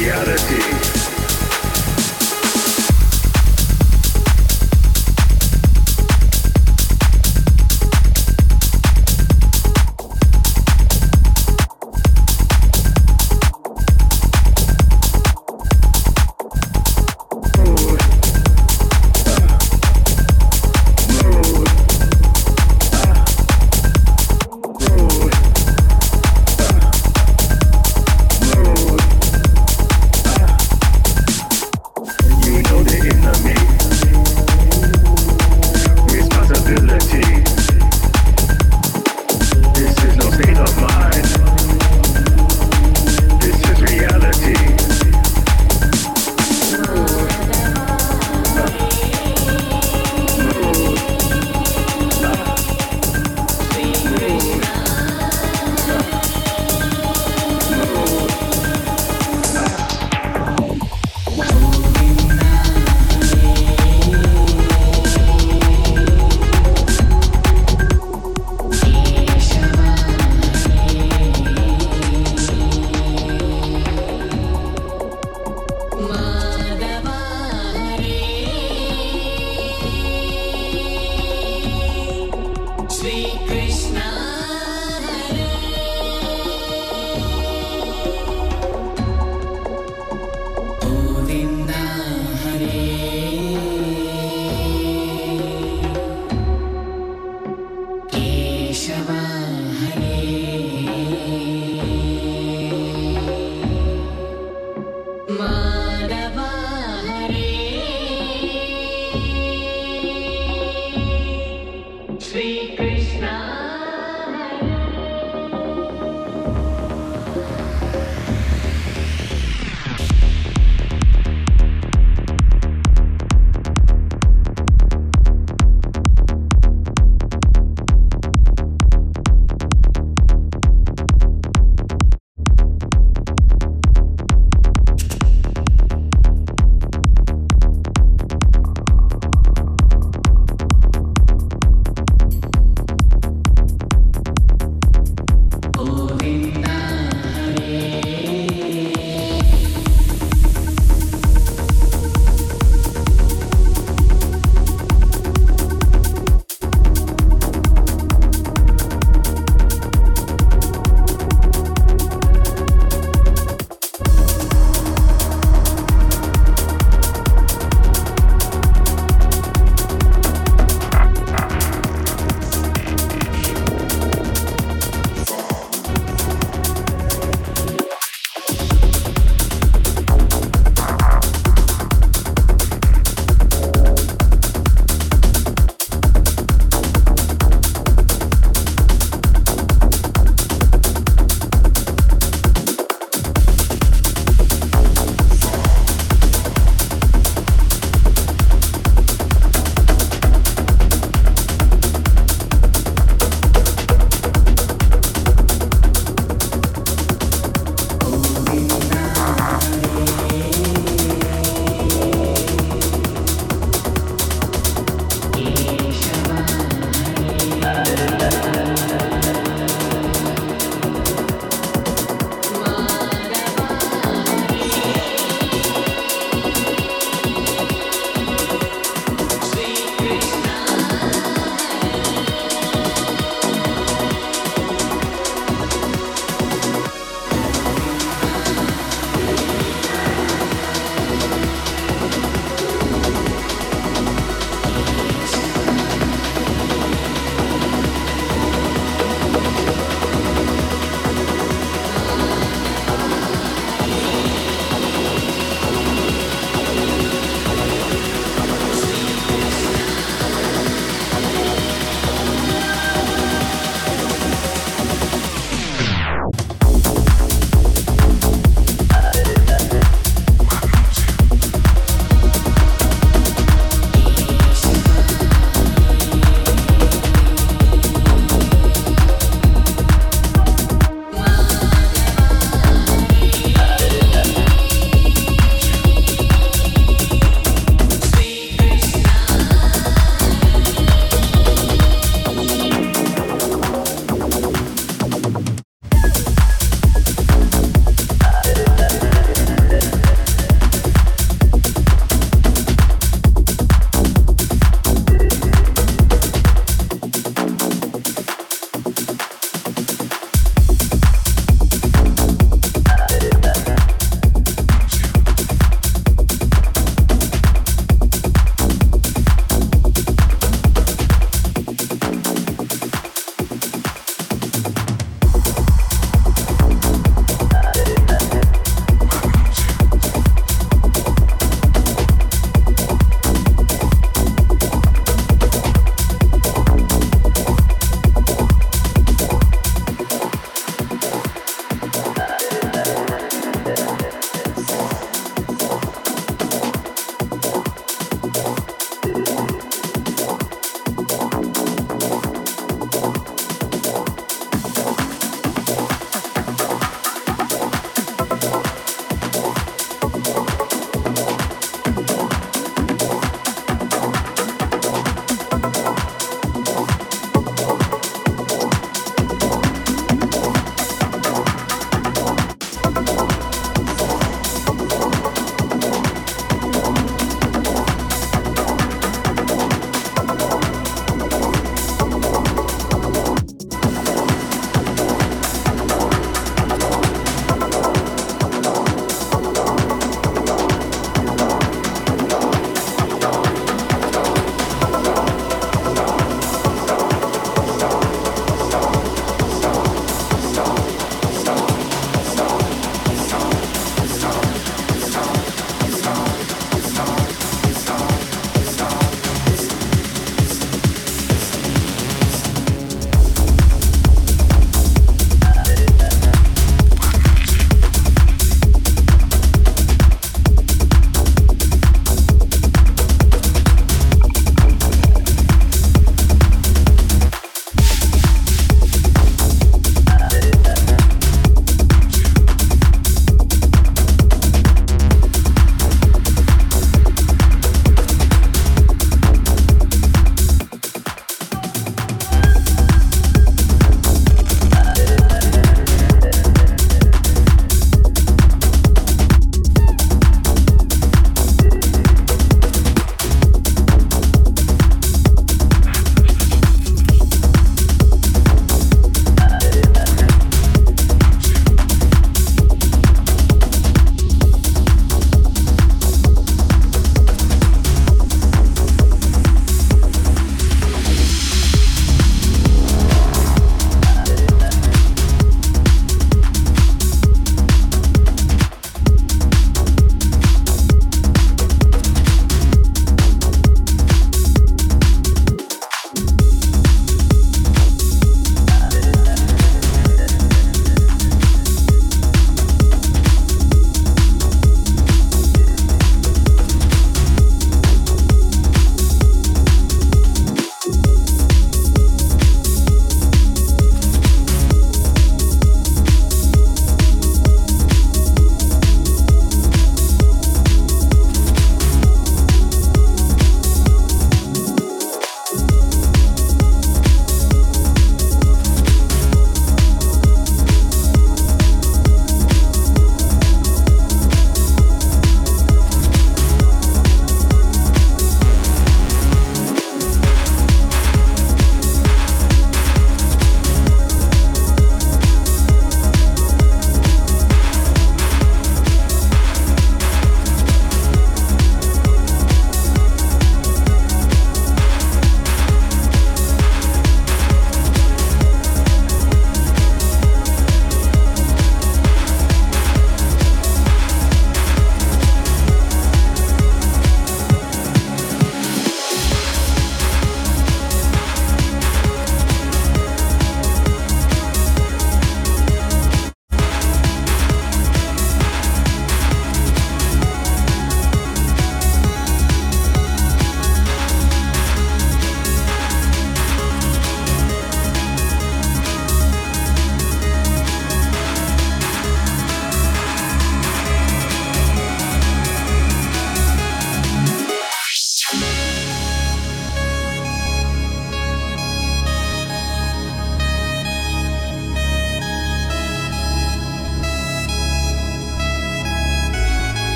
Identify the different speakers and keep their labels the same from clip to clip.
Speaker 1: reality.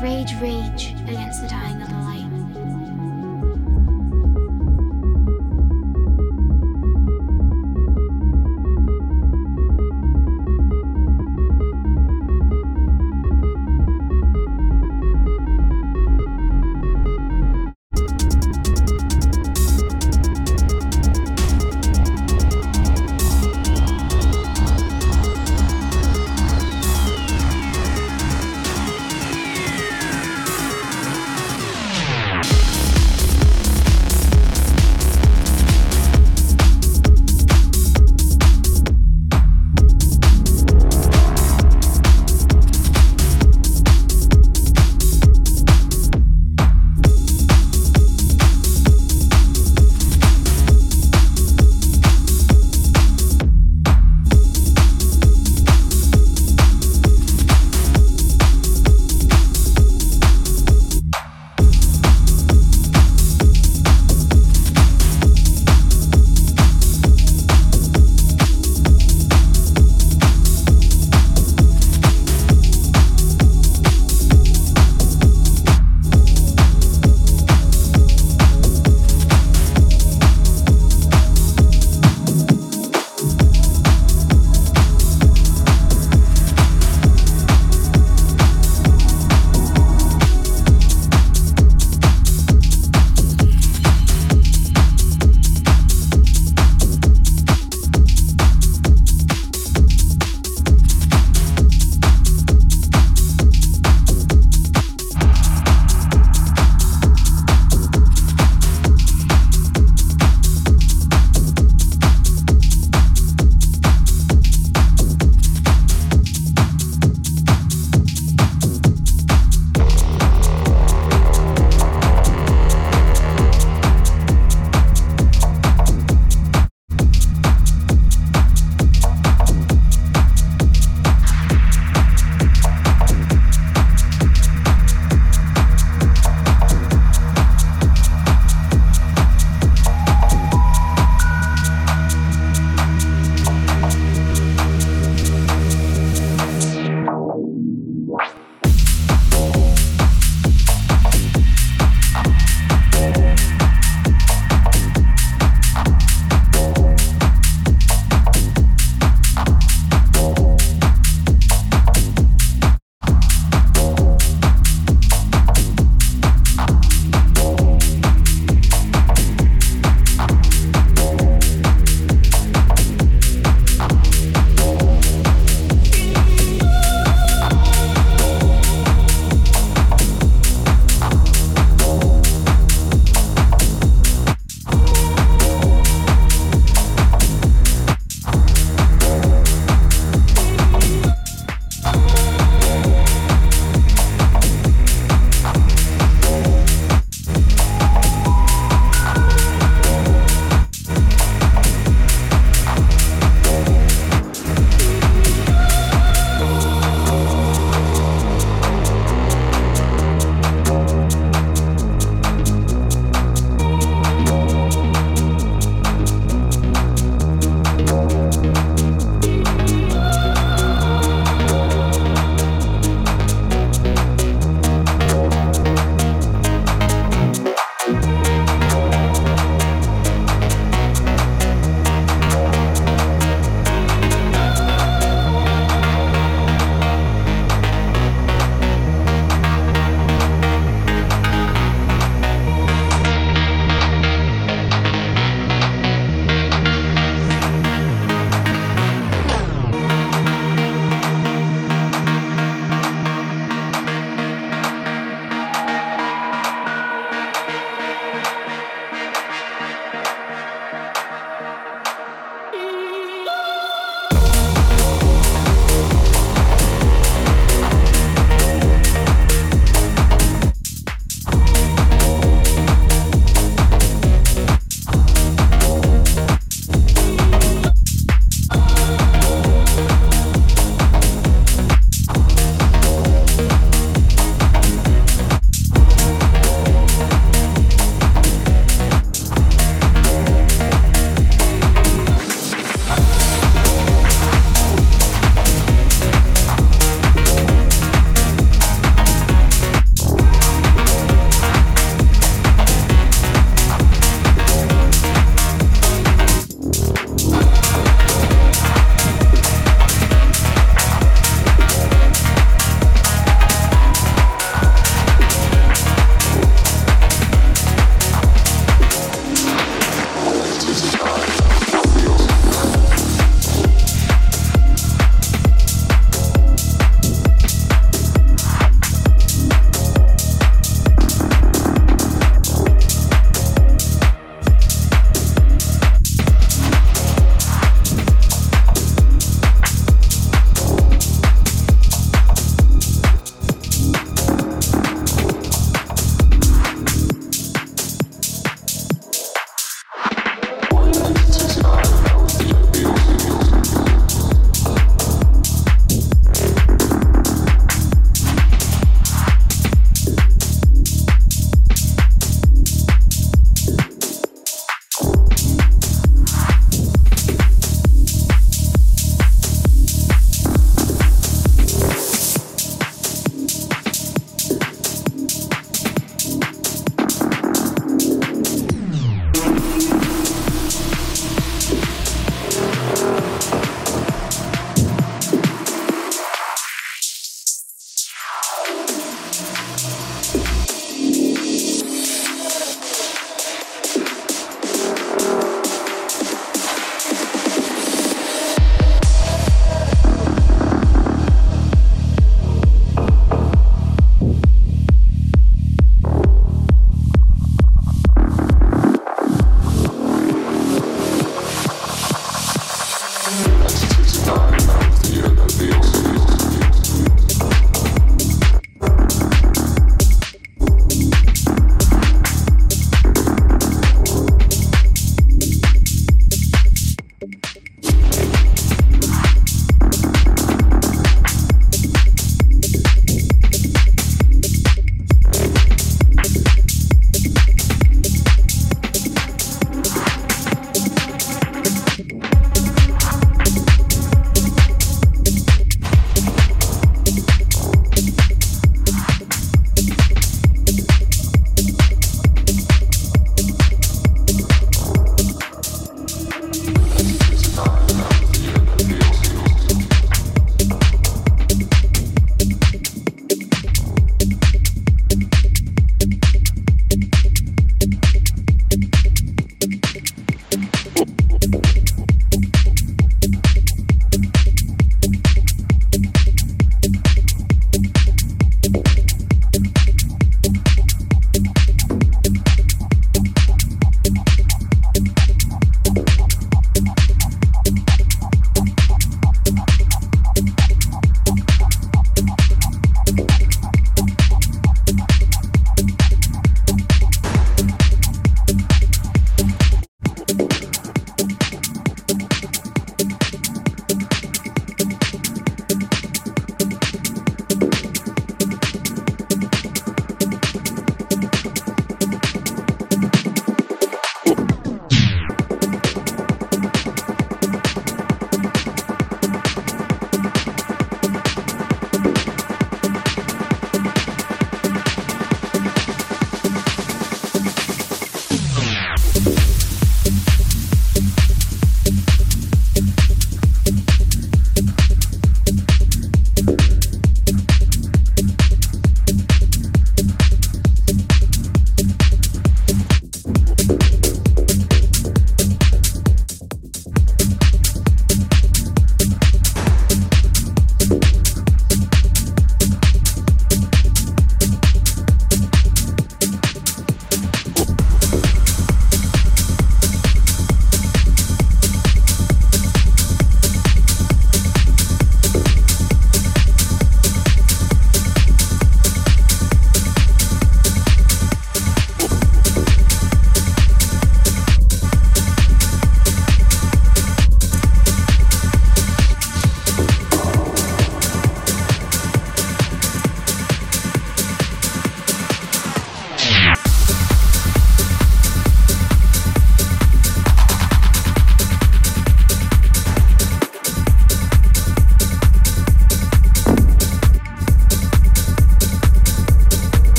Speaker 2: Rage, rage against the dying of the light.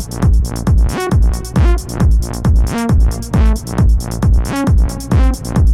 Speaker 2: Thank you.